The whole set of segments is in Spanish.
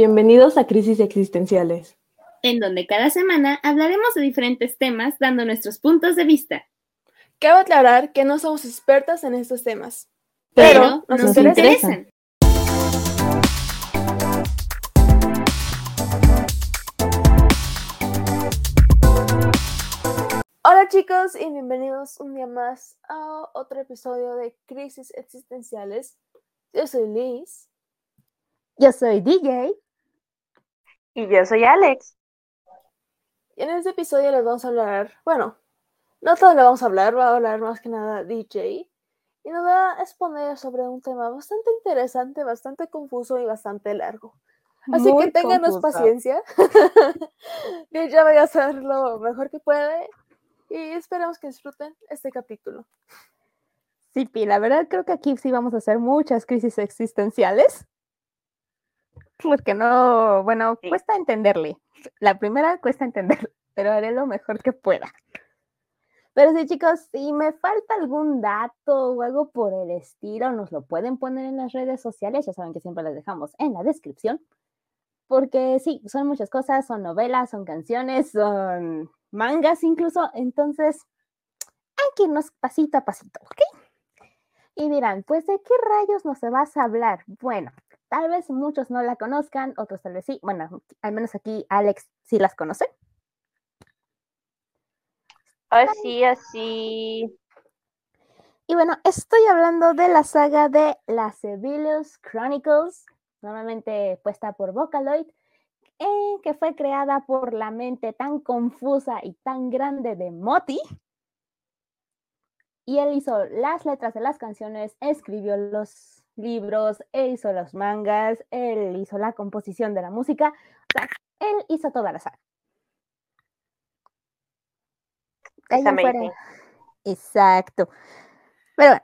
Bienvenidos a Crisis Existenciales, en donde cada semana hablaremos de diferentes temas dando nuestros puntos de vista. Cabe aclarar que no somos expertas en estos temas, pero, nos, interesan. Hola chicos y bienvenidos un día más a otro episodio de Crisis Existenciales. Yo soy Liz. Yo soy DJ. Y yo soy Alex. Y en este episodio les vamos a hablar, bueno, no todo le vamos a hablar, va a hablar más que nada DJ. Y nos va a exponer sobre un tema bastante interesante, bastante confuso y bastante largo. Así que ténganos paciencia. y ya voy a hacer lo mejor que puede. Y esperamos que disfruten este capítulo. Sí, Pi, la verdad creo que aquí sí vamos a hacer muchas crisis existenciales porque no, bueno, cuesta entenderle. La primera cuesta entender, pero haré lo mejor que pueda. Pero sí, chicos, si me falta algún dato o algo por el estilo, nos lo pueden poner en las redes sociales. Ya saben que siempre les dejamos en la descripción. Porque sí, son muchas cosas, son novelas, son canciones, son mangas incluso. Entonces, hay que irnos pasito a pasito, ¿ok? Y dirán, pues, ¿de qué rayos nos vas a hablar? Bueno, Tal vez muchos no la conozcan, otros tal vez sí. Bueno, al menos aquí Alex sí las conoce. Así, así. Y bueno, estoy hablando de la saga de las Sevillus Chronicles, normalmente puesta por Vocaloid, eh, que fue creada por la mente tan confusa y tan grande de Moti. Y él hizo las letras de las canciones, escribió los libros, él hizo los mangas, él hizo la composición de la música, o sea, él hizo toda la saga. Exacto. Pero bueno,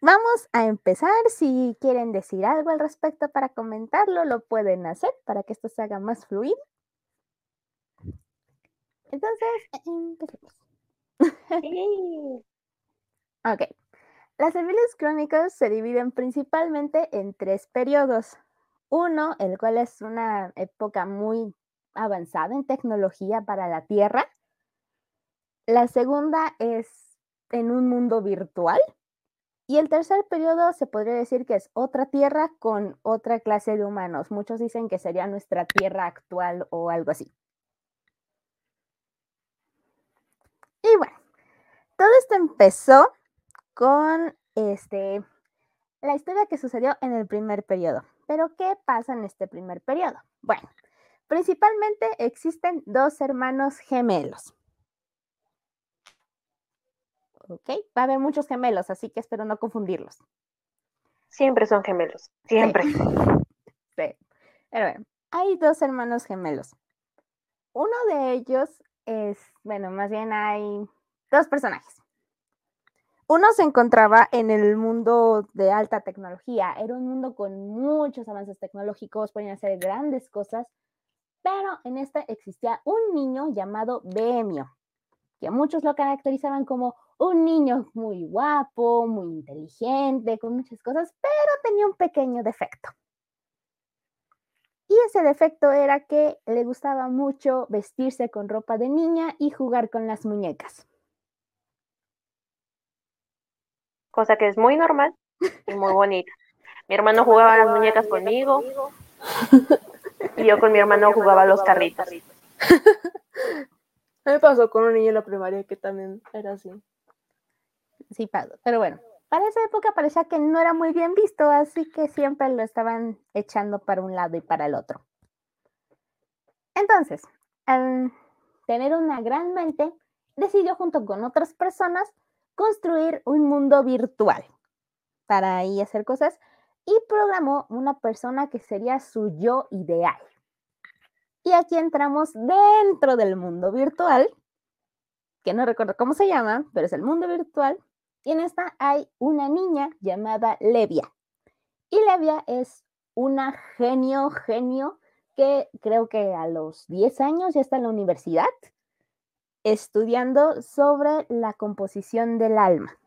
vamos a empezar. Si quieren decir algo al respecto para comentarlo, lo pueden hacer para que esto se haga más fluido. Entonces, empecemos. ok. Las Civiles Crónicas se dividen principalmente en tres periodos. Uno, el cual es una época muy avanzada en tecnología para la Tierra. La segunda es en un mundo virtual. Y el tercer periodo se podría decir que es otra Tierra con otra clase de humanos. Muchos dicen que sería nuestra Tierra actual o algo así. Y bueno, todo esto empezó con este, la historia que sucedió en el primer periodo. Pero, ¿qué pasa en este primer periodo? Bueno, principalmente existen dos hermanos gemelos. Ok, va a haber muchos gemelos, así que espero no confundirlos. Siempre son gemelos, siempre. Sí. Pero bueno, hay dos hermanos gemelos. Uno de ellos es, bueno, más bien hay dos personajes. Uno se encontraba en el mundo de alta tecnología, era un mundo con muchos avances tecnológicos, podían hacer grandes cosas, pero en este existía un niño llamado Behemio, que muchos lo caracterizaban como un niño muy guapo, muy inteligente, con muchas cosas, pero tenía un pequeño defecto. Y ese defecto era que le gustaba mucho vestirse con ropa de niña y jugar con las muñecas. Cosa que es muy normal y muy bonita. Mi hermano jugaba las muñecas conmigo y yo con mi hermano jugaba los carritos. A me pasó con un niño en la primaria que también era así. Sí, pero bueno, para esa época parecía que no era muy bien visto, así que siempre lo estaban echando para un lado y para el otro. Entonces, al tener una gran mente, decidió junto con otras personas construir un mundo virtual para ahí hacer cosas y programó una persona que sería su yo ideal. Y aquí entramos dentro del mundo virtual, que no recuerdo cómo se llama, pero es el mundo virtual. Y en esta hay una niña llamada Levia. Y Levia es una genio, genio, que creo que a los 10 años ya está en la universidad estudiando sobre la composición del alma.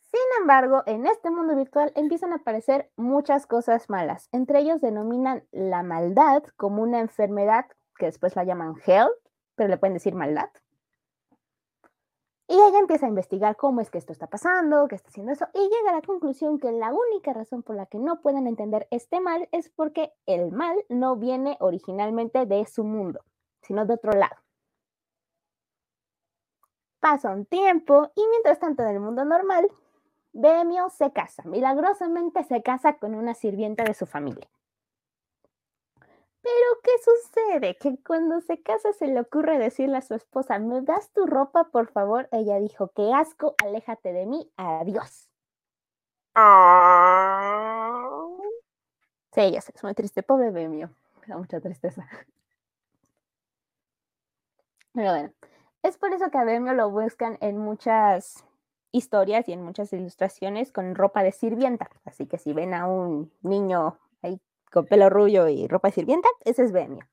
Sin embargo, en este mundo virtual empiezan a aparecer muchas cosas malas. Entre ellos denominan la maldad como una enfermedad que después la llaman hell, pero le pueden decir maldad. Y ella empieza a investigar cómo es que esto está pasando, qué está haciendo eso, y llega a la conclusión que la única razón por la que no pueden entender este mal es porque el mal no viene originalmente de su mundo, sino de otro lado. Pasa un tiempo y mientras tanto en el mundo normal, Bemio se casa, milagrosamente se casa con una sirvienta de su familia. Pero, ¿qué sucede? Que cuando se casa se le ocurre decirle a su esposa, ¿me das tu ropa, por favor? Ella dijo, qué asco, aléjate de mí, adiós. Ah. Sí, ya sé, es muy triste, pobre Bemio, me da mucha tristeza. Pero bueno, es por eso que a Bemio lo buscan en muchas historias y en muchas ilustraciones con ropa de sirvienta. Así que si ven a un niño ahí con pelo rubio y ropa de sirvienta, ese es Bemio.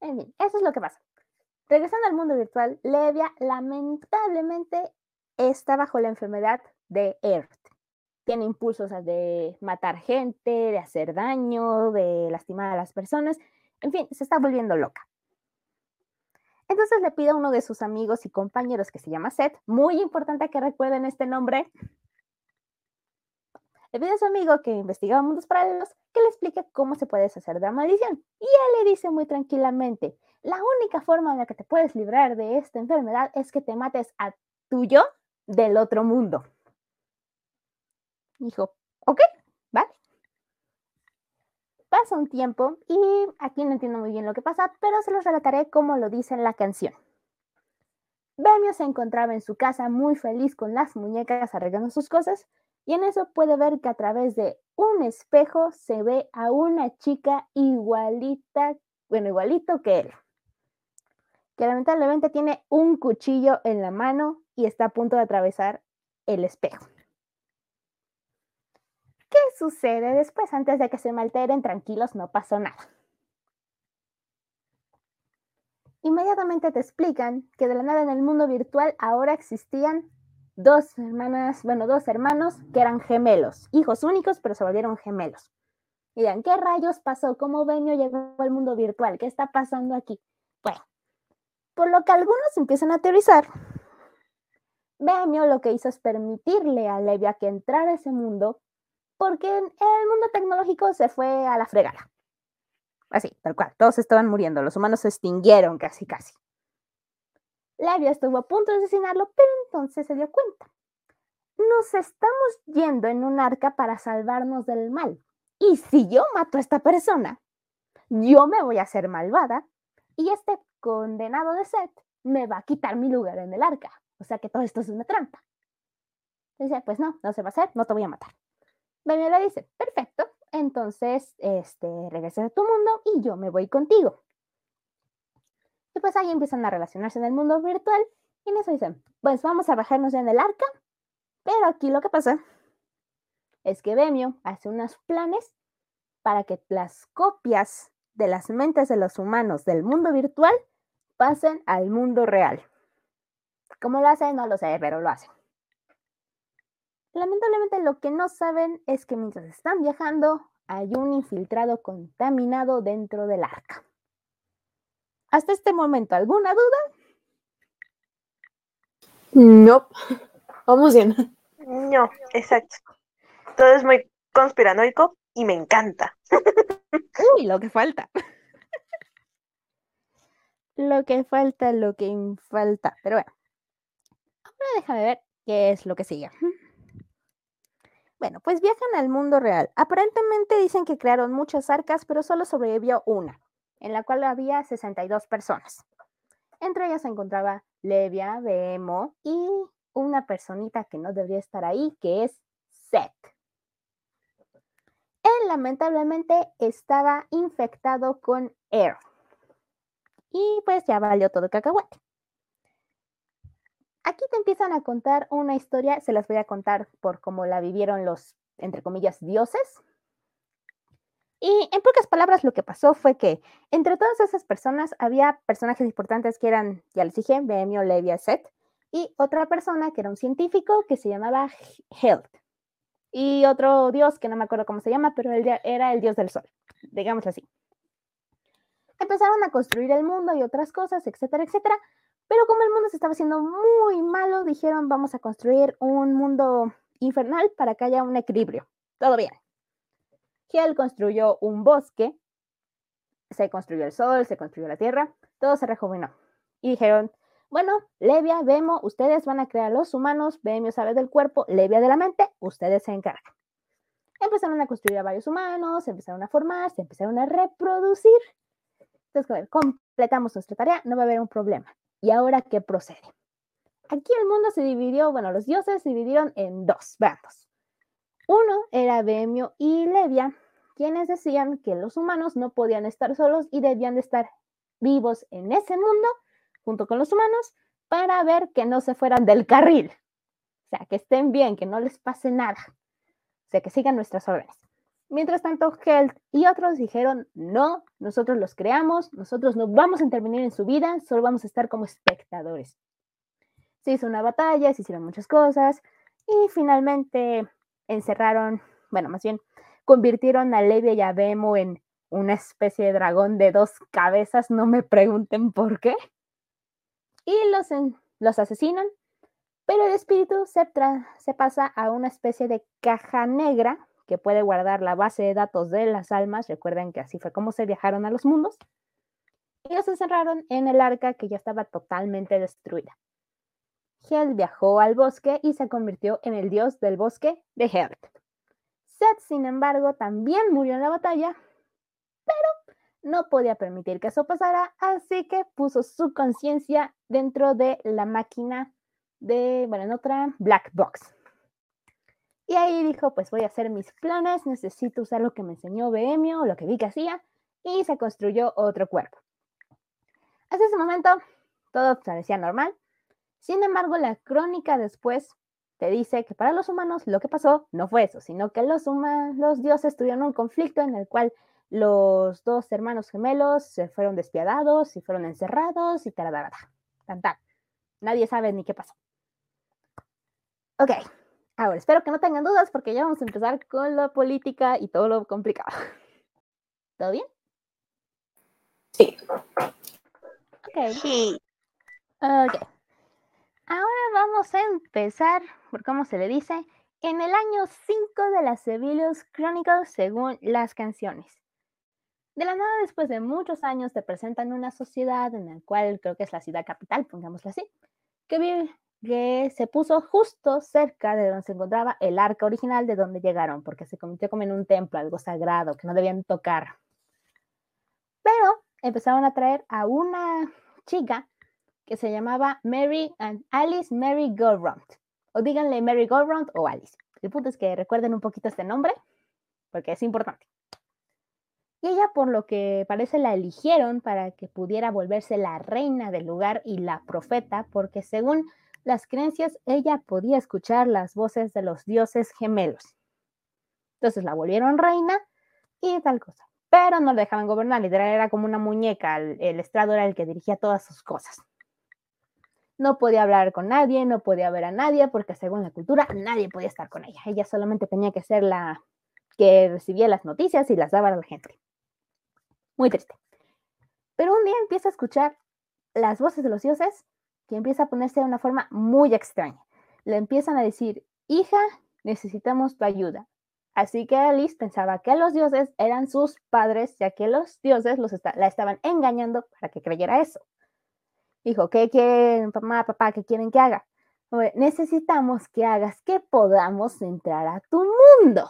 En fin, eso es lo que pasa. Regresando al mundo virtual, Levia lamentablemente está bajo la enfermedad de Earth. Tiene impulsos de matar gente, de hacer daño, de lastimar a las personas. En fin, se está volviendo loca. Entonces le pide a uno de sus amigos y compañeros que se llama Seth, muy importante que recuerden este nombre, le pide a su amigo que investigaba mundos paralelos que le explique cómo se puede deshacer de la maldición. Y él le dice muy tranquilamente, la única forma en la que te puedes librar de esta enfermedad es que te mates a tu yo del otro mundo. Dijo, ok, vale. Pasa un tiempo y aquí no entiendo muy bien lo que pasa, pero se los relataré como lo dice en la canción. Bemio se encontraba en su casa muy feliz con las muñecas arreglando sus cosas y en eso puede ver que a través de un espejo se ve a una chica igualita, bueno, igualito que él, que lamentablemente tiene un cuchillo en la mano y está a punto de atravesar el espejo. ¿Qué sucede después? Antes de que se malteren, tranquilos, no pasó nada. Inmediatamente te explican que de la nada en el mundo virtual ahora existían dos hermanas, bueno, dos hermanos que eran gemelos, hijos únicos, pero se volvieron gemelos. Y ¿qué rayos pasó? ¿Cómo Benio llegó al mundo virtual? ¿Qué está pasando aquí? Bueno, por lo que algunos empiezan a teorizar, Benio lo que hizo es permitirle a Levia que entrara a ese mundo porque el mundo tecnológico se fue a la fregada. Así, tal cual, todos estaban muriendo, los humanos se extinguieron casi, casi. Levia estuvo a punto de asesinarlo, pero entonces se dio cuenta. Nos estamos yendo en un arca para salvarnos del mal. Y si yo mato a esta persona, yo me voy a hacer malvada y este condenado de Seth me va a quitar mi lugar en el arca. O sea que todo esto es una trampa. Dice, pues no, no se va a hacer, no te voy a matar. Benio le dice, perfecto, entonces este, regresas a tu mundo y yo me voy contigo. Y pues ahí empiezan a relacionarse en el mundo virtual y en eso dicen, pues vamos a bajarnos en el arca, pero aquí lo que pasa es que Bemio hace unos planes para que las copias de las mentes de los humanos del mundo virtual pasen al mundo real. ¿Cómo lo hacen? No lo sé, pero lo hacen. Lamentablemente lo que no saben es que mientras están viajando hay un infiltrado contaminado dentro del arca. Hasta este momento, ¿alguna duda? No. Vamos bien. No, exacto. Todo es muy conspiranoico y me encanta. Uy, lo que falta. lo que falta, lo que falta. Pero bueno. Ahora déjame ver qué es lo que sigue. Bueno, pues viajan al mundo real. Aparentemente dicen que crearon muchas arcas, pero solo sobrevivió una en la cual había 62 personas. Entre ellas se encontraba Levia, Bemo y una personita que no debería estar ahí, que es Seth. Él lamentablemente estaba infectado con Air. Y pues ya valió todo cacahuete. Aquí te empiezan a contar una historia, se las voy a contar por cómo la vivieron los, entre comillas, dioses, y en pocas palabras lo que pasó fue que entre todas esas personas había personajes importantes que eran, ya les dije, Bemio, Levia, Set, y otra persona que era un científico que se llamaba Health. Y otro dios que no me acuerdo cómo se llama, pero él era el dios del sol, digamos así. Empezaron a construir el mundo y otras cosas, etcétera, etcétera. Pero como el mundo se estaba haciendo muy malo, dijeron vamos a construir un mundo infernal para que haya un equilibrio. Todo bien. Hel construyó un bosque, se construyó el sol, se construyó la tierra, todo se rejuvenó. Y dijeron, bueno, Levia, Vemo, ustedes van a crear los humanos, Vemio sabe del cuerpo, Levia de la mente, ustedes se encargan. Empezaron a construir a varios humanos, empezaron a formar, se empezaron a reproducir. Entonces, a ver, completamos nuestra tarea, no va a haber un problema. ¿Y ahora qué procede? Aquí el mundo se dividió, bueno, los dioses se dividieron en dos bandos. Uno era Vemio y Levia, quienes decían que los humanos no podían estar solos y debían de estar vivos en ese mundo junto con los humanos para ver que no se fueran del carril. O sea, que estén bien, que no les pase nada. O sea, que sigan nuestras órdenes. Mientras tanto, Health y otros dijeron, no, nosotros los creamos, nosotros no vamos a intervenir en su vida, solo vamos a estar como espectadores. Se hizo una batalla, se hicieron muchas cosas y finalmente encerraron, bueno, más bien, convirtieron a Levi y a Bemo en una especie de dragón de dos cabezas, no me pregunten por qué. Y los, los asesinan, pero el espíritu se, se pasa a una especie de caja negra que puede guardar la base de datos de las almas. Recuerden que así fue como se viajaron a los mundos. Y los encerraron en el arca que ya estaba totalmente destruida. Hel viajó al bosque y se convirtió en el dios del bosque de Hel. Seth, sin embargo, también murió en la batalla, pero no podía permitir que eso pasara, así que puso su conciencia dentro de la máquina de, bueno, en otra black box. Y ahí dijo, pues voy a hacer mis planes, necesito usar lo que me enseñó Bohemio, lo que vi que hacía, y se construyó otro cuerpo. Hasta ese momento, todo parecía normal. Sin embargo, la crónica después te dice que para los humanos lo que pasó no fue eso, sino que los, los dioses tuvieron un conflicto en el cual los dos hermanos gemelos se fueron despiadados y fueron encerrados y tal, Tan, tan. Nadie sabe ni qué pasó. Ok, Ahora, espero que no tengan dudas porque ya vamos a empezar con la política y todo lo complicado. ¿Todo bien? Sí. Ok. Sí. Ok. Ahora vamos a empezar, por cómo se le dice, en el año 5 de las Sevillus Chronicles según las canciones. De la nada, después de muchos años, te presentan una sociedad en la cual creo que es la ciudad capital, pongámoslo así, que que se puso justo cerca de donde se encontraba el arca original de donde llegaron, porque se convirtió como en un templo, algo sagrado que no debían tocar. Pero empezaron a traer a una chica que se llamaba Mary and Alice Mary Go O díganle Mary Go o Alice. El punto es que recuerden un poquito este nombre, porque es importante. Y ella, por lo que parece, la eligieron para que pudiera volverse la reina del lugar y la profeta, porque según las creencias, ella podía escuchar las voces de los dioses gemelos. Entonces la volvieron reina y tal cosa. Pero no la dejaban gobernar, literal era como una muñeca, el, estrado era el que dirigía todas sus cosas. No podía hablar con nadie, no podía ver a nadie, porque según la cultura nadie podía estar con ella. Ella solamente tenía que ser la que recibía las noticias y las daba a la gente. Muy triste. Pero un día empieza a escuchar las voces de los dioses que empieza a ponerse de una forma muy extraña. Le empiezan a decir, hija, necesitamos tu ayuda. Así que Alice pensaba que los dioses eran sus padres, ya que los dioses los la estaban engañando para que creyera eso. Dijo, ¿qué quieren, mamá, papá? ¿Qué quieren que haga? necesitamos que hagas que podamos entrar a tu mundo.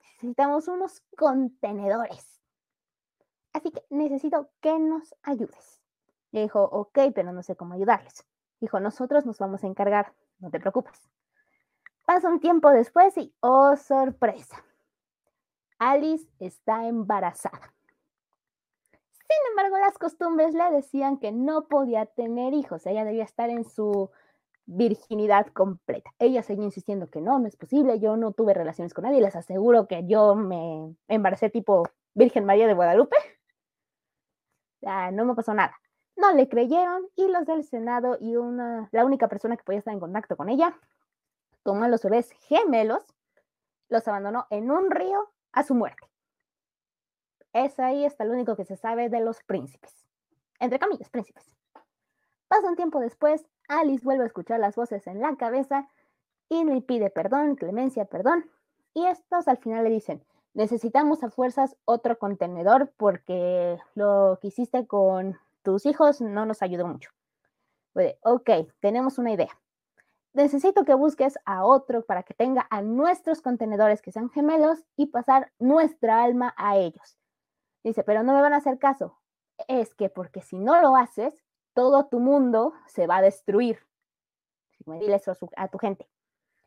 Necesitamos unos contenedores. Así que necesito que nos ayudes. Le dijo, ok, pero no sé cómo ayudarles. Dijo, nosotros nos vamos a encargar, no te preocupes. Pasa un tiempo después y, oh sorpresa, Alice está embarazada. Sin embargo, las costumbres le decían que no podía tener hijos, ella debía estar en su virginidad completa. Ella seguía insistiendo que no, no es posible, yo no tuve relaciones con nadie, les aseguro que yo me embaracé tipo Virgen María de Guadalupe. no me pasó nada. No le creyeron y los del Senado y una, la única persona que podía estar en contacto con ella tomó a los bebés gemelos, los abandonó en un río a su muerte. Es ahí hasta lo único que se sabe de los príncipes. Entre comillas, príncipes. Pasa un tiempo después, Alice vuelve a escuchar las voces en la cabeza y le pide perdón, clemencia, perdón. Y estos al final le dicen, necesitamos a fuerzas otro contenedor porque lo que hiciste con tus hijos no nos ayudó mucho. Puede, ok, tenemos una idea. Necesito que busques a otro para que tenga a nuestros contenedores que sean gemelos y pasar nuestra alma a ellos. Dice, pero no me van a hacer caso. Es que porque si no lo haces, todo tu mundo se va a destruir. Dile eso a, a tu gente.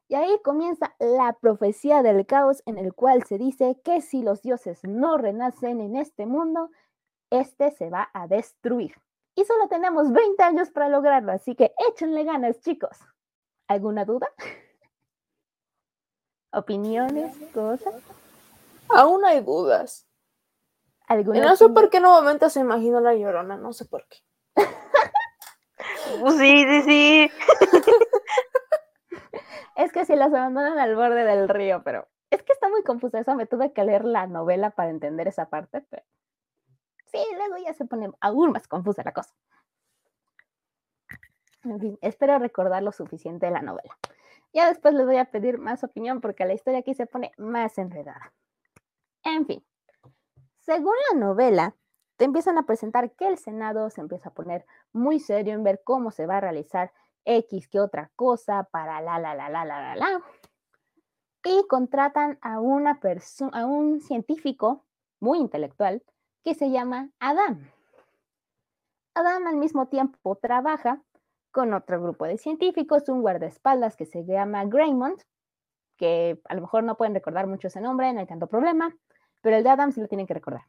Y ahí comienza la profecía del caos en el cual se dice que si los dioses no renacen en este mundo, este se va a destruir. Y solo tenemos 20 años para lograrlo, así que échenle ganas, chicos. ¿Alguna duda? ¿Opiniones? ¿Cosas? Aún hay dudas. Y no sé por qué nuevamente se imaginó la llorona, no sé por qué. sí, sí, sí. es que si las abandonan al borde del río, pero es que está muy confusa eso. Me tuve que leer la novela para entender esa parte, pero sí, luego ya se pone aún más confusa la cosa. En fin, espero recordar lo suficiente de la novela. Ya después les voy a pedir más opinión porque la historia aquí se pone más enredada. En fin, según la novela, te empiezan a presentar que el Senado se empieza a poner muy serio en ver cómo se va a realizar X que otra cosa para la, la, la, la, la, la, la. Y contratan a una persona, a un científico muy intelectual que se llama Adam. Adam al mismo tiempo trabaja con otro grupo de científicos, un guardaespaldas que se llama Greymont, que a lo mejor no pueden recordar mucho ese nombre, no hay tanto problema, pero el de Adam sí lo tienen que recordar.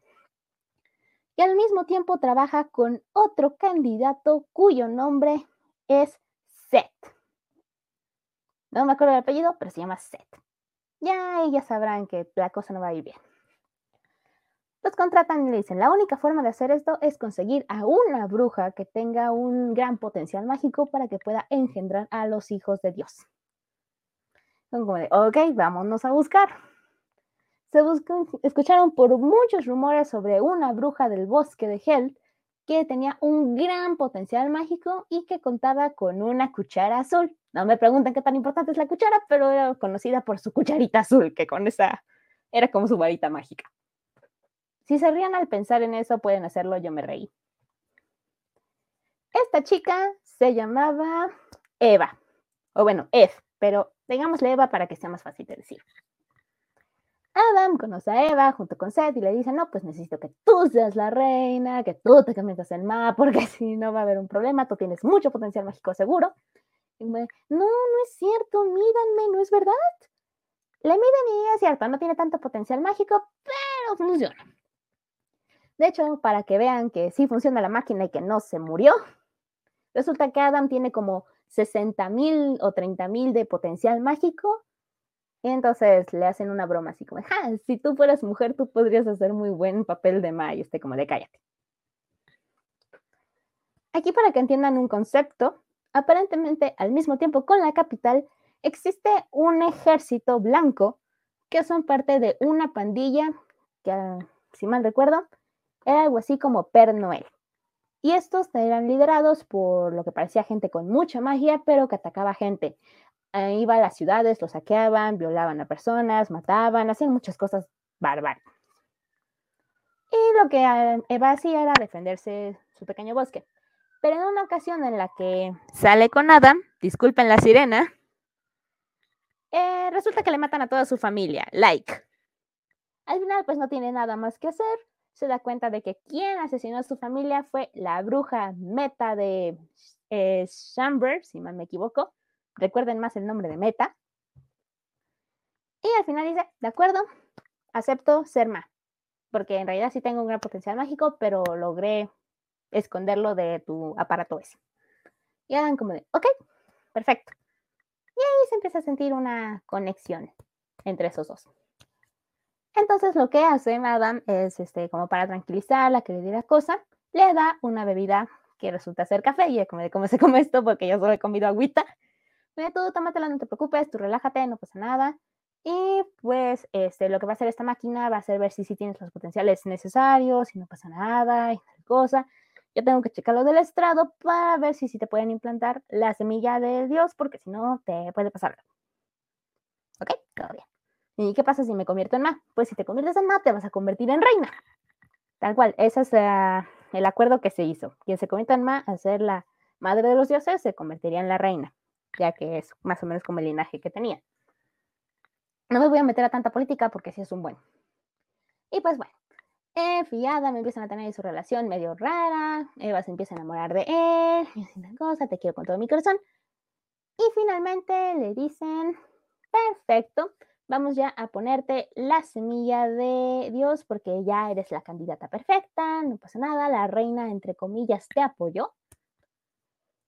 Y al mismo tiempo trabaja con otro candidato cuyo nombre es Seth. No me acuerdo del apellido, pero se llama Seth. Ya ellas sabrán que la cosa no va a ir bien. Los contratan y le dicen, la única forma de hacer esto es conseguir a una bruja que tenga un gran potencial mágico para que pueda engendrar a los hijos de Dios. Son como de, ok, vámonos a buscar. Se escucharon por muchos rumores sobre una bruja del bosque de Hell que tenía un gran potencial mágico y que contaba con una cuchara azul. No me pregunten qué tan importante es la cuchara, pero era conocida por su cucharita azul, que con esa era como su varita mágica. Si se rían al pensar en eso, pueden hacerlo, yo me reí. Esta chica se llamaba Eva, o bueno, Eve, pero digámosle Eva para que sea más fácil de decir. Adam conoce a Eva junto con Seth y le dice, no, pues necesito que tú seas la reina, que tú te cambies el mapa, porque si no va a haber un problema, tú tienes mucho potencial mágico seguro. Y me, no, no es cierto, mídanme, no es verdad. Le miden y es cierto, no tiene tanto potencial mágico, pero funciona. De hecho, para que vean que sí funciona la máquina y que no se murió, resulta que Adam tiene como 60 mil o 30 mil de potencial mágico. Entonces le hacen una broma así como, si tú fueras mujer, tú podrías hacer muy buen papel de Ma. Y este como de cállate. Aquí para que entiendan un concepto, aparentemente al mismo tiempo con la capital existe un ejército blanco que son parte de una pandilla que, si mal recuerdo, era algo así como Per Noel. Y estos eran liderados por lo que parecía gente con mucha magia, pero que atacaba gente. Eh, iba a las ciudades, los saqueaban, violaban a personas, mataban, hacían muchas cosas bárbaras. Y lo que eh, Eva hacía era defenderse su pequeño bosque. Pero en una ocasión en la que sale con Adam, disculpen la sirena, eh, resulta que le matan a toda su familia, like. Al final, pues no tiene nada más que hacer, se da cuenta de que quien asesinó a su familia fue la bruja Meta de eh, si mal me equivoco. Recuerden más el nombre de Meta. Y al final dice, de acuerdo, acepto ser Ma, porque en realidad sí tengo un gran potencial mágico, pero logré esconderlo de tu aparato ese. Y hagan como de, ok, perfecto. Y ahí se empieza a sentir una conexión entre esos dos. Entonces lo que hace Madame es, este, como para tranquilizarla, que le diera cosa, le da una bebida que resulta ser café, y ella come, ¿cómo se come esto? Porque yo solo he comido agüita. Mira, tú tómatela, no te preocupes, tú relájate, no pasa nada. Y pues este, lo que va a hacer esta máquina va a ser ver si, si tienes los potenciales necesarios, si no pasa nada y tal cosa. Yo tengo que checar lo del estrado para ver si, si te pueden implantar la semilla de Dios, porque si no, te puede pasar. ¿Ok? Todo bien. ¿Y qué pasa si me convierto en Ma? Pues si te conviertes en Ma, te vas a convertir en reina. Tal cual, ese es uh, el acuerdo que se hizo. Quien se convierta en Ma a ser la madre de los dioses se convertiría en la reina, ya que es más o menos como el linaje que tenía. No me voy a meter a tanta política porque sí es un buen. Y pues bueno, Eve y Adam empiezan a tener su relación medio rara. Eva se empieza a enamorar de él. Y así una cosa, te quiero con todo mi corazón. Y finalmente le dicen, perfecto, vamos ya a ponerte la semilla de Dios porque ya eres la candidata perfecta, no pasa nada, la reina, entre comillas, te apoyó.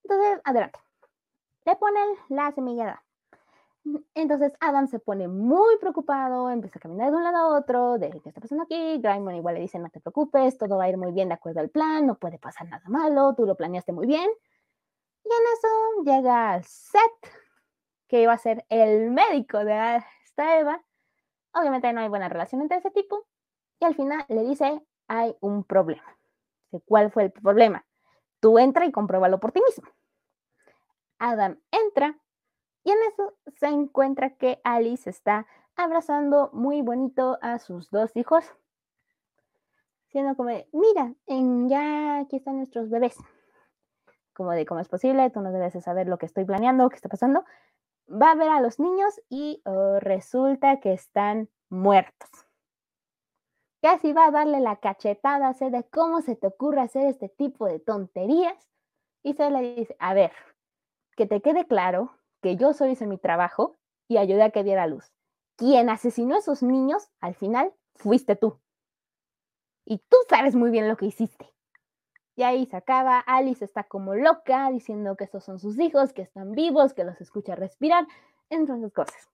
Entonces, adelante. Le ponen la semilla de entonces Adam se pone muy preocupado, empieza a caminar de un lado a otro, de qué está pasando aquí. Grimon igual le dice, no te preocupes, todo va a ir muy bien de acuerdo al plan, no puede pasar nada malo, tú lo planeaste muy bien. Y en eso llega Seth, que iba a ser el médico de esta Eva. Obviamente no hay buena relación entre ese tipo. Y al final le dice, hay un problema. ¿Cuál fue el problema? Tú entra y compruébalo por ti mismo. Adam entra y en eso se encuentra que Alice está abrazando muy bonito a sus dos hijos, siendo como, mira, en, ya aquí están nuestros bebés. Como de cómo es posible, tú no debes saber lo que estoy planeando, qué está pasando. Va a ver a los niños y oh, resulta que están muertos. Casi va a darle la cachetada sé de cómo se te ocurre hacer este tipo de tonterías. Y se le dice, a ver, que te quede claro que yo solo hice mi trabajo y ayudé a que diera luz. Quien asesinó a esos niños, al final, fuiste tú. Y tú sabes muy bien lo que hiciste. Y ahí se acaba, Alice está como loca diciendo que estos son sus hijos, que están vivos, que los escucha respirar, entre otras cosas.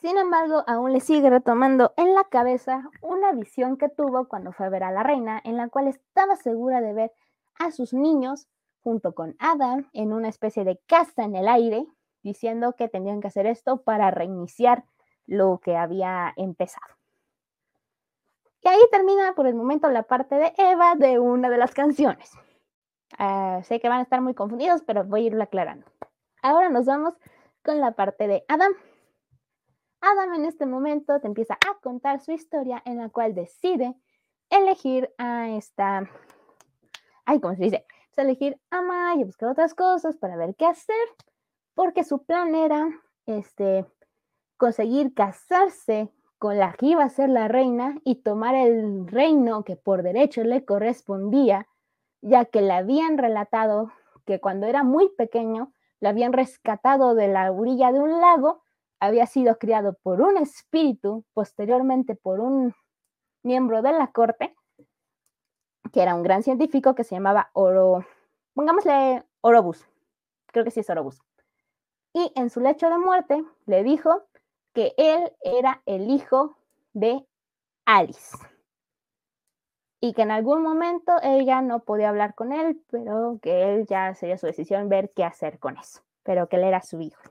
Sin embargo, aún le sigue retomando en la cabeza una visión que tuvo cuando fue a ver a la reina, en la cual estaba segura de ver a sus niños junto con Adam en una especie de casa en el aire, diciendo que tenían que hacer esto para reiniciar lo que había empezado. Y ahí termina por el momento la parte de Eva de una de las canciones. Uh, sé que van a estar muy confundidos, pero voy a irlo aclarando. Ahora nos vamos con la parte de Adam. Adam en este momento te empieza a contar su historia en la cual decide elegir a esta, ay, ¿cómo se dice? Elegir a y buscar otras cosas para ver qué hacer, porque su plan era este, conseguir casarse con la que iba a ser la reina y tomar el reino que por derecho le correspondía, ya que le habían relatado que cuando era muy pequeño le habían rescatado de la orilla de un lago, había sido criado por un espíritu, posteriormente por un miembro de la corte, que era un gran científico que se llamaba Oro, pongámosle Orobus, creo que sí es Orobus. Y en su lecho de muerte le dijo que él era el hijo de Alice. Y que en algún momento ella no podía hablar con él, pero que él ya sería su decisión ver qué hacer con eso. Pero que él era su hijo,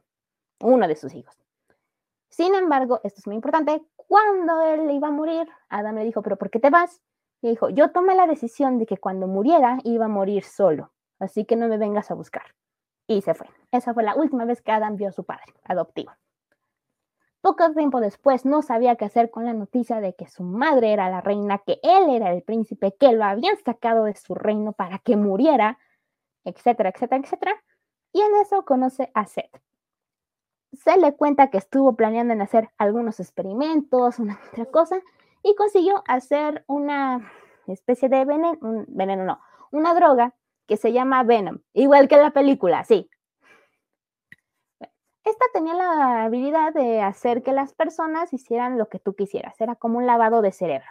uno de sus hijos. Sin embargo, esto es muy importante, cuando él iba a morir, Adam le dijo, pero ¿por qué te vas? Y dijo, yo tomé la decisión de que cuando muriera iba a morir solo, así que no me vengas a buscar. Y se fue. Esa fue la última vez que Adam vio a su padre adoptivo. Poco tiempo después no sabía qué hacer con la noticia de que su madre era la reina, que él era el príncipe, que lo habían sacado de su reino para que muriera, etcétera, etcétera, etcétera. Y en eso conoce a Seth. Se le cuenta que estuvo planeando hacer algunos experimentos, una otra cosa, y consiguió hacer una especie de veneno, veneno no, una droga que se llama Venom, igual que la película, sí. Esta tenía la habilidad de hacer que las personas hicieran lo que tú quisieras, era como un lavado de cerebro.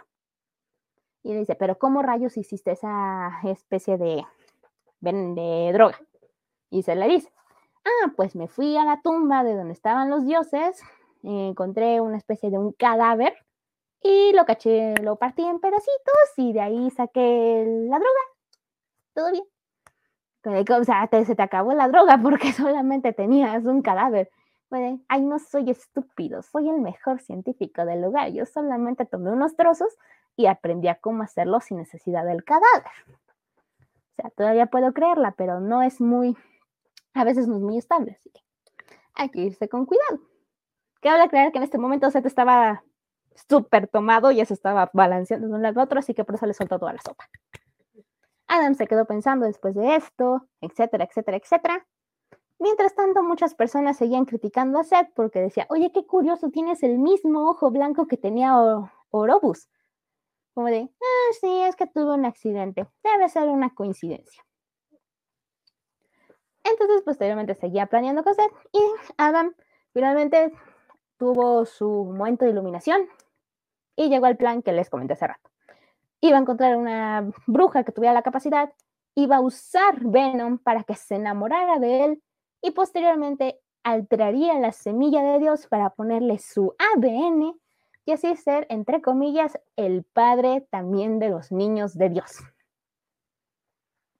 Y dice, pero ¿cómo rayos hiciste esa especie de, de droga? Y se le dice, ah, pues me fui a la tumba de donde estaban los dioses, encontré una especie de un cadáver y lo caché, lo partí en pedacitos y de ahí saqué la droga todo bien. O sea, se te acabó la droga porque solamente tenías un cadáver. Bueno, ay, no soy estúpido, soy el mejor científico del lugar. Yo solamente tomé unos trozos y aprendí a cómo hacerlo sin necesidad del cadáver. O sea, todavía puedo creerla, pero no es muy, a veces no es muy estable, así que hay que irse con cuidado. Cabe aclarar que en este momento Seth estaba súper tomado ya se estaba balanceando de un lado a otro, así que por eso le soltó toda la sopa. Adam se quedó pensando después de esto, etcétera, etcétera, etcétera. Mientras tanto, muchas personas seguían criticando a Seth porque decía, oye, qué curioso, tienes el mismo ojo blanco que tenía Orobus. Como de, ah, sí, es que tuvo un accidente, debe ser una coincidencia. Entonces, posteriormente seguía planeando con Seth y Adam finalmente tuvo su momento de iluminación y llegó al plan que les comenté hace rato. Iba a encontrar una bruja que tuviera la capacidad, iba a usar Venom para que se enamorara de él y posteriormente alteraría la semilla de Dios para ponerle su ADN y así ser, entre comillas, el padre también de los niños de Dios.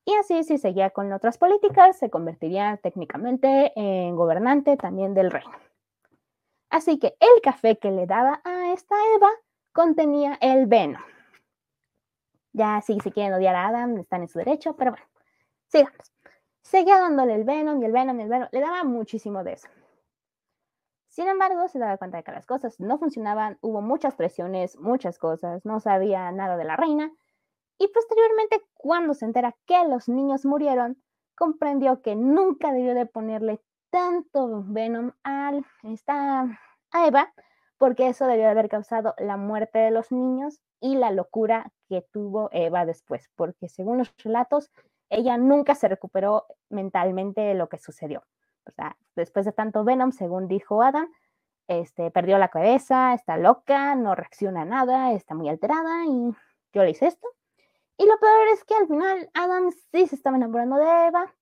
Y así, si seguía con otras políticas, se convertiría técnicamente en gobernante también del reino. Así que el café que le daba a esta Eva contenía el veno. Ya si se quieren odiar a Adam, están en su derecho, pero bueno, sigamos. Seguía dándole el Venom y el Venom y el Venom. Le daba muchísimo de eso. Sin embargo, se daba cuenta de que las cosas no funcionaban, hubo muchas presiones, muchas cosas, no sabía nada de la reina. Y posteriormente, cuando se entera que los niños murieron, comprendió que nunca debió de ponerle tanto Venom a, esta, a Eva, porque eso debió haber causado la muerte de los niños y la locura que tuvo Eva después, porque según los relatos, ella nunca se recuperó mentalmente de lo que sucedió. O sea, después de tanto Venom, según dijo Adam, este, perdió la cabeza, está loca, no reacciona a nada, está muy alterada y yo le hice esto. Y lo peor es que al final Adam sí se estaba enamorando de Eva.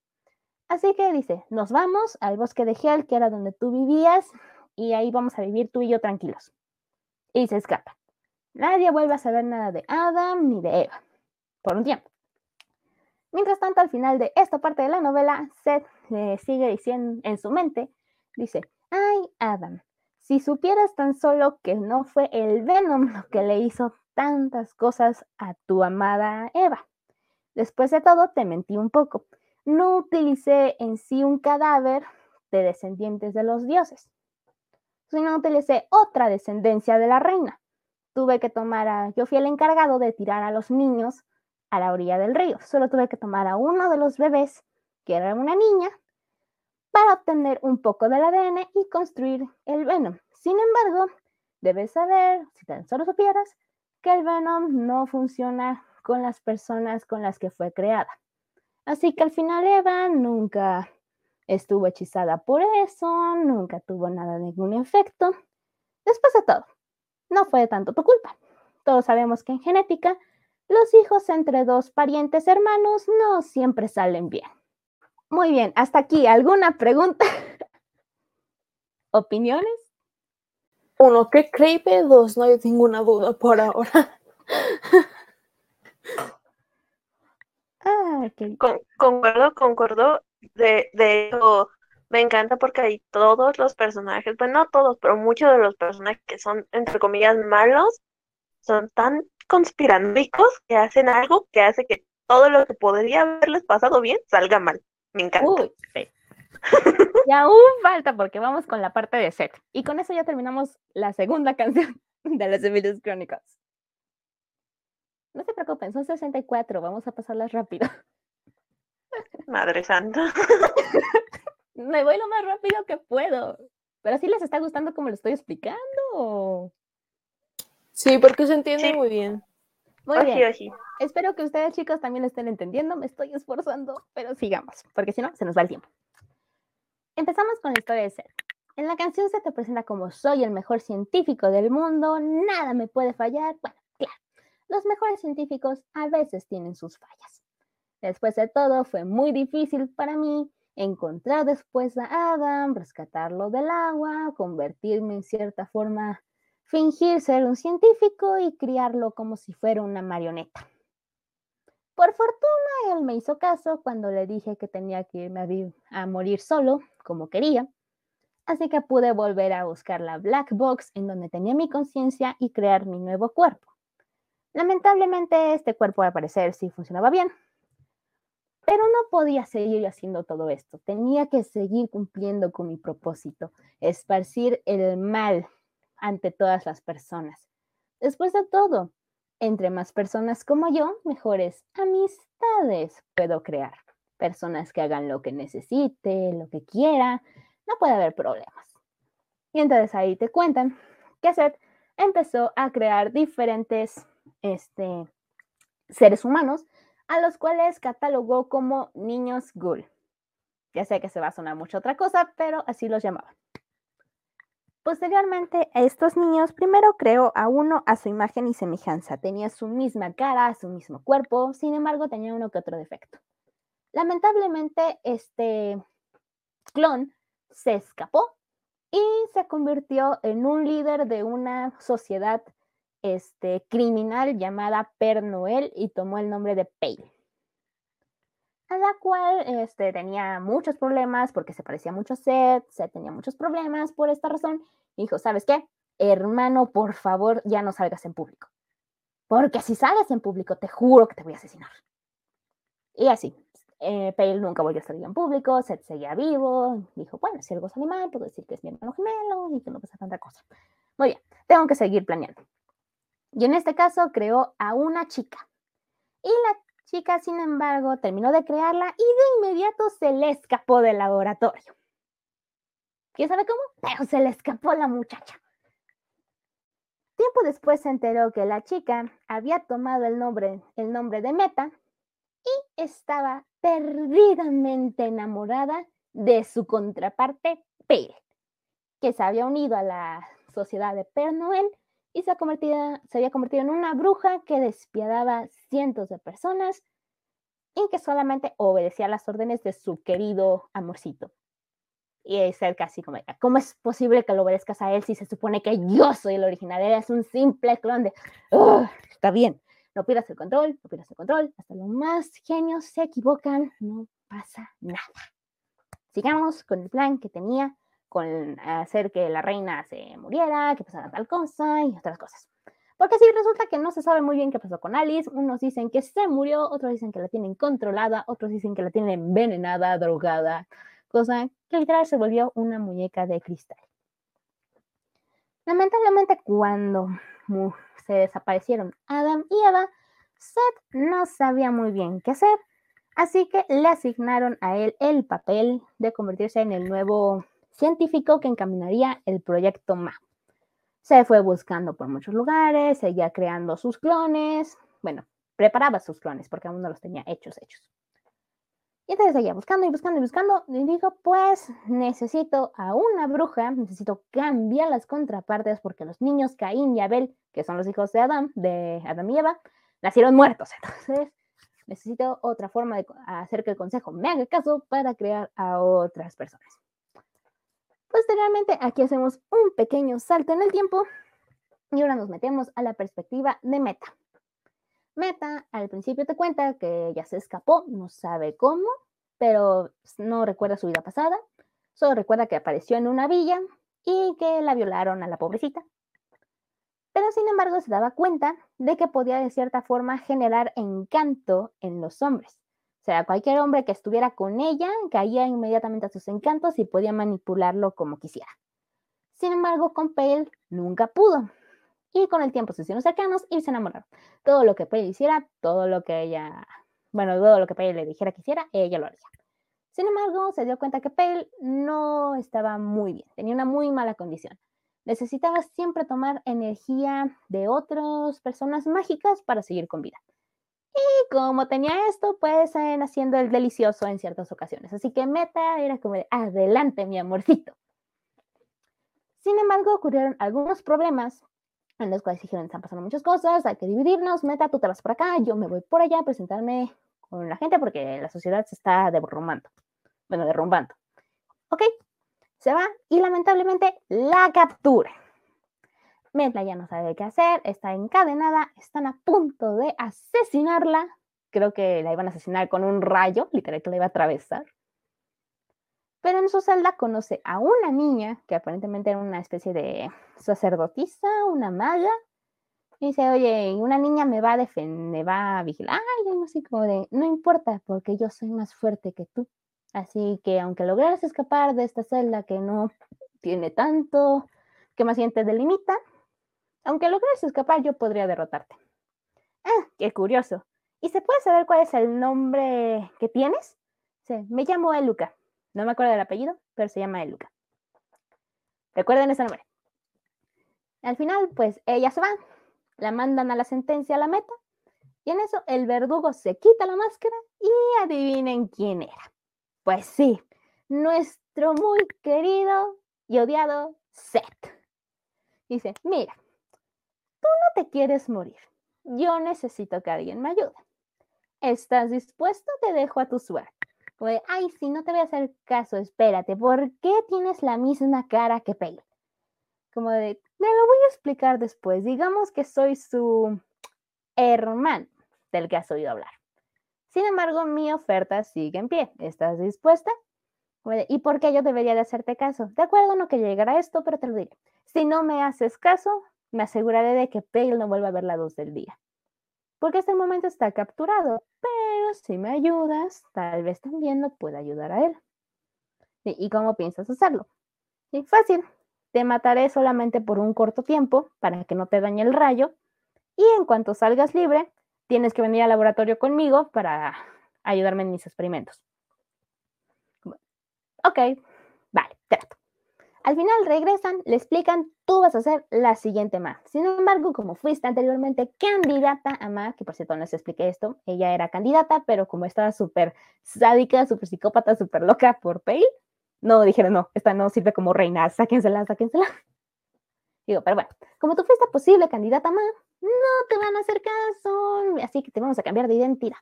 Así que dice, nos vamos al bosque de Hell, que era donde tú vivías, y ahí vamos a vivir tú y yo tranquilos. Y se escapa. Nadie vuelve a saber nada de Adam ni de Eva, por un tiempo. Mientras tanto, al final de esta parte de la novela, Seth le sigue diciendo en su mente, dice, ay, Adam, si supieras tan solo que no fue el Venom lo que le hizo tantas cosas a tu amada Eva. Después de todo, te mentí un poco. No utilicé en sí un cadáver de descendientes de los dioses, sino utilicé otra descendencia de la reina. Tuve que tomar a, yo fui el encargado de tirar a los niños a la orilla del río. Solo tuve que tomar a uno de los bebés, que era una niña, para obtener un poco del ADN y construir el Venom. Sin embargo, debes saber, si tan solo supieras, que el Venom no funciona con las personas con las que fue creada. Así que al final Eva nunca estuvo hechizada por eso, nunca tuvo nada, ningún efecto. Después de todo, no fue tanto tu culpa. Todos sabemos que en genética los hijos entre dos parientes hermanos no siempre salen bien. Muy bien, hasta aquí, ¿alguna pregunta? ¿Opiniones? Uno, ¿qué creepy? Dos, no hay ninguna duda por ahora. ah, concuerdo, concuerdo. De, de hecho, me encanta porque hay todos los personajes, bueno, no todos, pero muchos de los personajes que son, entre comillas, malos, son tan conspiranoicos que hacen algo que hace que todo lo que podría haberles pasado bien salga mal. Me encanta. Uy, y aún falta porque vamos con la parte de set. Y con eso ya terminamos la segunda canción de las Emilius Chronicles. No se preocupen, son 64, vamos a pasarlas rápido. Madre santa. Me voy lo más rápido que puedo. Pero si les está gustando como lo estoy explicando. Sí, porque se entiende muy bien. Muy bien. Espero que ustedes, chicos, también lo estén entendiendo. Me estoy esforzando, pero sigamos, porque si no, se nos va el tiempo. Empezamos con la historia de Seth. En la canción se te presenta como soy el mejor científico del mundo, nada me puede fallar. Bueno, claro, los mejores científicos a veces tienen sus fallas. Después de todo, fue muy difícil para mí encontrar después a Adam, rescatarlo del agua, convertirme en cierta forma fingir ser un científico y criarlo como si fuera una marioneta. Por fortuna, él me hizo caso cuando le dije que tenía que irme a, a morir solo, como quería. Así que pude volver a buscar la black box en donde tenía mi conciencia y crear mi nuevo cuerpo. Lamentablemente, este cuerpo al parecer sí funcionaba bien. Pero no podía seguir haciendo todo esto. Tenía que seguir cumpliendo con mi propósito, esparcir el mal ante todas las personas. Después de todo, entre más personas como yo, mejores amistades puedo crear. Personas que hagan lo que necesite, lo que quiera, no puede haber problemas. Y entonces ahí te cuentan que Seth empezó a crear diferentes este, seres humanos a los cuales catalogó como niños ghoul. Ya sé que se va a sonar mucho otra cosa, pero así los llamaban. Posteriormente, a estos niños primero creó a uno a su imagen y semejanza. Tenía su misma cara, su mismo cuerpo, sin embargo tenía uno que otro defecto. Lamentablemente, este clon se escapó y se convirtió en un líder de una sociedad este, criminal llamada Per Noel y tomó el nombre de Pale. A la cual este, tenía muchos problemas porque se parecía mucho a Seth, Seth tenía muchos problemas por esta razón. Dijo, ¿sabes qué? Hermano, por favor, ya no salgas en público. Porque si sales en público, te juro que te voy a asesinar. Y así, eh, Pale nunca volvió a salir en público, Seth seguía vivo, dijo, bueno, si algo sale mal, puedo decir que es mi hermano gemelo y que no pasa tanta cosa. Muy bien, tengo que seguir planeando. Y en este caso creó a una chica. Y la chica, sin embargo, terminó de crearla y de inmediato se le escapó del laboratorio. ¿Quién sabe cómo? Pero se le escapó la muchacha. Tiempo después se enteró que la chica había tomado el nombre, el nombre de Meta y estaba perdidamente enamorada de su contraparte Pale, que se había unido a la sociedad de Per Noel y se, había convertido en una bruja que despiadaba cientos de personas y que solamente obedecía las órdenes de su querido amorcito. Y es el casi como, ¿cómo es posible que lo obedezcas a él si se supone que yo soy el original? Eres un simple clon de, está bien, no pierdas el control, no pierdas el control, hasta los más genios se equivocan, no pasa nada. Sigamos con el plan que tenía con hacer que la reina se muriera, que pasara tal cosa y otras cosas. Porque sí, resulta que no se sabe muy bien qué pasó con Alice. Unos dicen que se murió, otros dicen que la tienen controlada, otros dicen que la tienen envenenada, drogada, cosa que literal se volvió una muñeca de cristal. Lamentablemente, cuando se desaparecieron Adam y Eva, Seth no sabía muy bien qué hacer, así que le asignaron a él el papel de convertirse en el nuevo científico que encaminaría el proyecto MA. Se fue buscando por muchos lugares, seguía creando sus clones, bueno, preparaba sus clones porque aún no los tenía hechos, hechos. Y entonces seguía buscando y buscando y buscando y dijo, pues necesito a una bruja, necesito cambiar las contrapartes porque los niños Caín y Abel, que son los hijos de Adam, de Adam y Eva, nacieron muertos. Entonces necesito otra forma de hacer que el consejo me haga caso para crear a otras personas. Posteriormente, aquí hacemos un pequeño salto en el tiempo y ahora nos metemos a la perspectiva de Meta. Meta al principio te cuenta que ya se escapó, no sabe cómo, pero no recuerda su vida pasada, solo recuerda que apareció en una villa y que la violaron a la pobrecita. Pero sin embargo se daba cuenta de que podía de cierta forma generar encanto en los hombres. O sea, cualquier hombre que estuviera con ella caía inmediatamente a sus encantos y podía manipularlo como quisiera. Sin embargo, con Pale nunca pudo. Y con el tiempo se hicieron cercanos y se enamoraron. Todo lo que Pale hiciera, todo lo que ella, bueno, todo lo que Pale le dijera que hiciera, ella lo haría. Sin embargo, se dio cuenta que Pale no estaba muy bien, tenía una muy mala condición. Necesitaba siempre tomar energía de otras personas mágicas para seguir con vida. Y como tenía esto, pues eh, haciendo el delicioso en ciertas ocasiones. Así que Meta era como de, adelante, mi amorcito. Sin embargo, ocurrieron algunos problemas en los cuales dijeron, están pasando muchas cosas, hay que dividirnos, Meta, tú te vas por acá, yo me voy por allá a presentarme con la gente porque la sociedad se está derrumbando. Bueno, derrumbando. Ok, se va y lamentablemente la captura. Meta ya no sabe qué hacer, está encadenada, están a punto de asesinarla creo que la iban a asesinar con un rayo, literal que la iba a atravesar. Pero en su celda conoce a una niña que aparentemente era una especie de sacerdotisa, una maga. Y dice, oye, una niña me va a defender, me va a vigilar. Ay, algo así como de, no importa, porque yo soy más fuerte que tú. Así que aunque lograras escapar de esta celda que no tiene tanto, que más bien te delimita, aunque lograras escapar, yo podría derrotarte. Ah, qué curioso. ¿Y se puede saber cuál es el nombre que tienes? Sí, me llamo Eluca. No me acuerdo del apellido, pero se llama Eluca. Recuerden ese nombre. Al final, pues ella se va, la mandan a la sentencia a la meta, y en eso el verdugo se quita la máscara y adivinen quién era. Pues sí, nuestro muy querido y odiado Seth. Dice, mira, te quieres morir. Yo necesito que alguien me ayude. ¿Estás dispuesto? Te dejo a tu suerte. Ay, si no te voy a hacer caso, espérate, ¿por qué tienes la misma cara que Pale? Como de, me lo voy a explicar después. Digamos que soy su hermano del que has oído hablar. Sin embargo, mi oferta sigue en pie. ¿Estás dispuesta? ¿Y por qué yo debería de hacerte caso? De acuerdo, no que llegará esto, pero te lo diré. Si no me haces caso, me aseguraré de que Pale no vuelva a ver la luz del día. Porque hasta el momento está capturado, pero si me ayudas, tal vez también lo pueda ayudar a él. ¿Y cómo piensas hacerlo? Sí, fácil. Te mataré solamente por un corto tiempo para que no te dañe el rayo. Y en cuanto salgas libre, tienes que venir al laboratorio conmigo para ayudarme en mis experimentos. Ok, vale, trato. Al final regresan, le explican, tú vas a hacer la siguiente MA. Sin embargo, como fuiste anteriormente candidata a MA, que por cierto no les expliqué esto, ella era candidata, pero como estaba súper sádica, súper psicópata, súper loca por Pale, no dijeron, no, esta no sirve como reina, sáquensela, sáquensela. Digo, pero bueno, como tú fuiste posible candidata MA, no te van a hacer caso, así que te vamos a cambiar de identidad.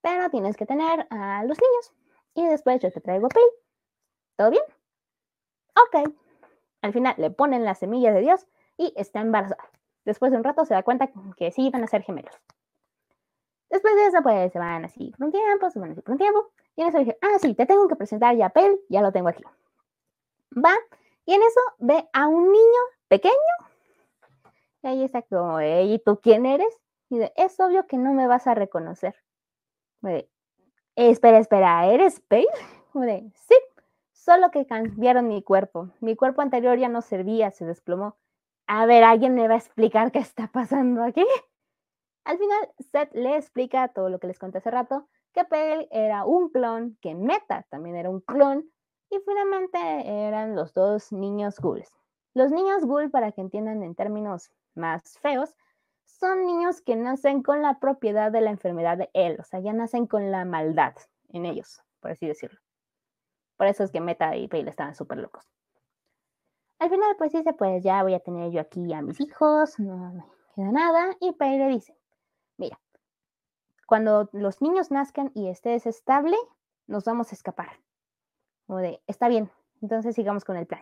Pero tienes que tener a los niños y después yo te traigo Pale. ¿Todo bien? Ok. Al final le ponen las semillas de Dios y está embarazada. Después de un rato se da cuenta que sí van a ser gemelos. Después de eso, pues se van así por un tiempo, se van así por un tiempo. Y en eso dije, ah, sí, te tengo que presentar ya a ya lo tengo aquí. Va, y en eso ve a un niño pequeño. Y ahí está como, ¿y tú quién eres? Y dice, es obvio que no me vas a reconocer. espera, espera, ¿eres Pale? sí, Solo que cambiaron mi cuerpo. Mi cuerpo anterior ya no servía, se desplomó. A ver, ¿alguien me va a explicar qué está pasando aquí? Al final, Seth le explica todo lo que les conté hace rato, que Pale era un clon, que Meta también era un clon, y finalmente eran los dos niños ghouls. Los niños ghoul, para que entiendan en términos más feos, son niños que nacen con la propiedad de la enfermedad de él, o sea, ya nacen con la maldad en ellos, por así decirlo. Por eso es que Meta y Pale estaban súper locos. Al final, pues dice, pues ya voy a tener yo aquí a mis hijos, no me queda nada. Y Pale le dice, mira, cuando los niños nazcan y estés estable, nos vamos a escapar. O de, está bien, entonces sigamos con el plan.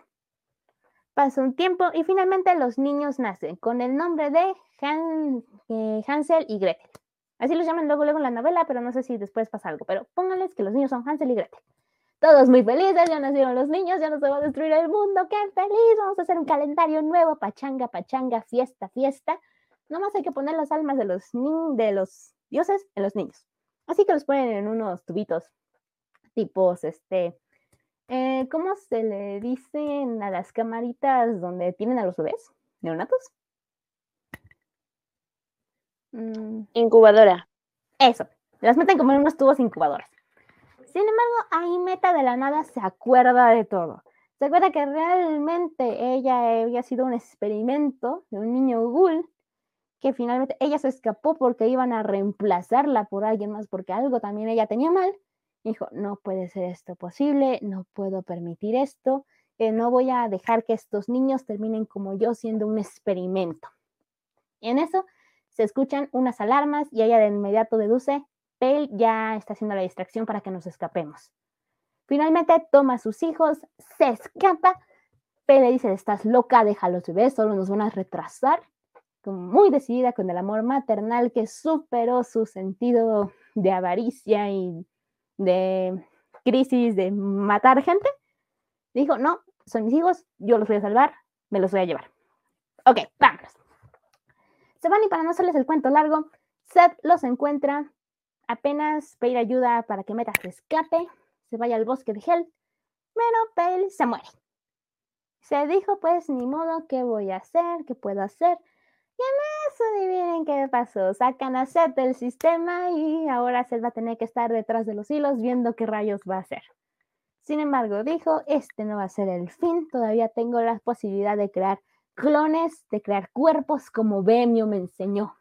Pasa un tiempo y finalmente los niños nacen con el nombre de eh, Hansel y Gretel. Así los llaman luego, luego en la novela, pero no sé si después pasa algo. Pero pónganles que los niños son Hansel y Gretel. Todos muy felices, ya nacieron los niños, ya no se va a destruir el mundo, qué feliz, vamos a hacer un calendario nuevo, pachanga, pachanga, fiesta, fiesta. Nomás hay que poner las almas de los, de los dioses en los niños. Así que los ponen en unos tubitos, tipos, este, eh, ¿cómo se le dicen a las camaritas donde tienen a los bebés? ¿Neonatos? Mm. Incubadora. Eso, las meten como en unos tubos incubadores. Sin embargo, ahí Meta de la nada se acuerda de todo. Se acuerda que realmente ella había sido un experimento de un niño ghoul, que finalmente ella se escapó porque iban a reemplazarla por alguien más, porque algo también ella tenía mal. dijo, no puede ser esto posible, no puedo permitir esto, eh, no voy a dejar que estos niños terminen como yo siendo un experimento. Y en eso se escuchan unas alarmas y ella de inmediato deduce, Pale ya está haciendo la distracción para que nos escapemos. Finalmente toma a sus hijos, se escapa. Pale le dice, estás loca, déjalos bebés, solo nos van a retrasar. muy decidida con el amor maternal que superó su sentido de avaricia y de crisis de matar gente, dijo, no, son mis hijos, yo los voy a salvar, me los voy a llevar. Ok, vámonos. Se van y para no hacerles el cuento largo, Seth los encuentra, apenas pedir ayuda para que Meta se escape, se vaya al bosque de Hell, pero Pale se muere. Se dijo, pues, ni modo, ¿qué voy a hacer? ¿Qué puedo hacer? Y en eso adivinen qué pasó. Sacan a Seth del sistema y ahora Seth va a tener que estar detrás de los hilos viendo qué rayos va a hacer. Sin embargo, dijo, este no va a ser el fin, todavía tengo la posibilidad de crear clones, de crear cuerpos como Bemio me enseñó.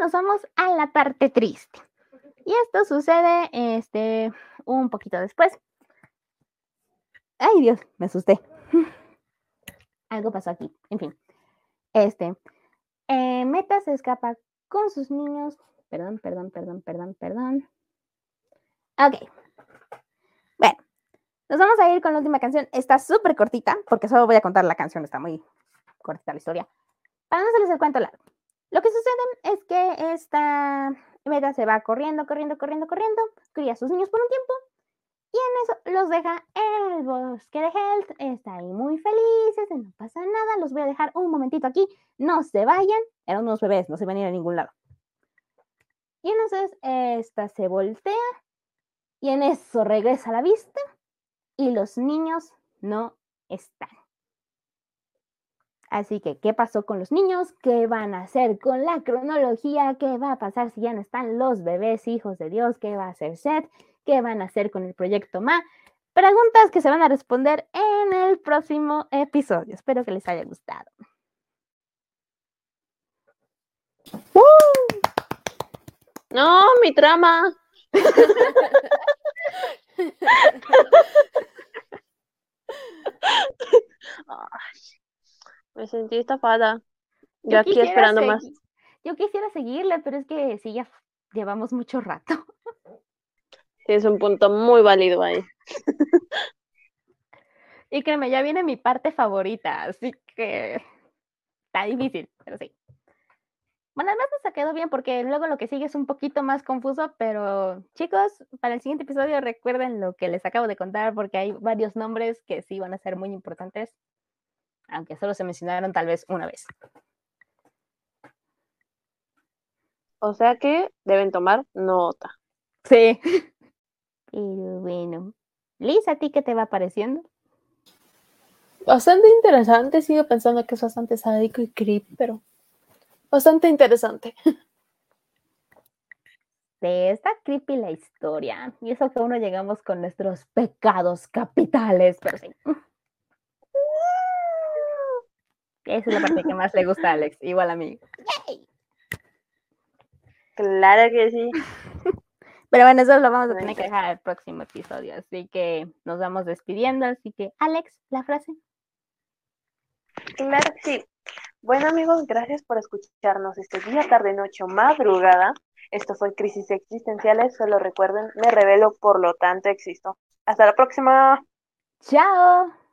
Nos vamos a la parte triste. Y esto sucede este, un poquito después. Ay, Dios, me asusté. Algo pasó aquí. En fin. Este. Eh, Meta se escapa con sus niños. Perdón, perdón, perdón, perdón, perdón. Ok. Bueno, nos vamos a ir con la última canción. Está súper cortita, porque solo voy a contar la canción. Está muy cortita la historia. Para no hacerles el cuento largo. Lo que sucede es que esta Meta se va corriendo, corriendo, corriendo, corriendo. Cría a sus niños por un tiempo y en eso los deja el bosque de Health. Está ahí muy felices, no pasa nada. Los voy a dejar un momentito aquí. No se vayan. Eran unos bebés, no se van a ir a ningún lado. Y entonces esta se voltea y en eso regresa a la vista y los niños no están. Así que, ¿qué pasó con los niños? ¿Qué van a hacer con la cronología? ¿Qué va a pasar si ya no están los bebés hijos de Dios? ¿Qué va a hacer Seth? qué van a hacer con el proyecto MA. Preguntas que se van a responder en el próximo episodio. Espero que les haya gustado. No, mi trama. me sentí estafada. Yo, aquí esperando más. Yo quisiera seguirle, pero es que sí, ya llevamos mucho rato. Tienes un punto muy válido ahí. y créeme, ya viene mi parte favorita, así que está difícil, pero sí. Bueno, además nos ha quedado bien porque luego lo que sigue es un poquito más confuso, pero chicos, para el siguiente episodio recuerden lo que les acabo de contar porque hay varios nombres que sí van a ser muy importantes, aunque solo se mencionaron tal vez una vez. O sea que deben tomar nota. Sí. Pero bueno. Liz, ¿a ti qué te va pareciendo? Bastante interesante, sigo pensando que es bastante sádico y creep, pero bastante interesante. Sí, está creepy la historia. Y eso que uno llegamos con nuestros pecados capitales, pero sí. Esa es la parte que más le gusta a Alex, igual a mí. Claro que sí. Pero bueno, eso lo vamos a tener que dejar al próximo episodio. Así que nos vamos despidiendo. Así que, Alex, la frase. Claro que sí. Bueno amigos, gracias por escucharnos este día, tarde, noche o madrugada. Esto fue Crisis Existenciales. Solo recuerden, me revelo, por lo tanto existo. Hasta la próxima. Chao.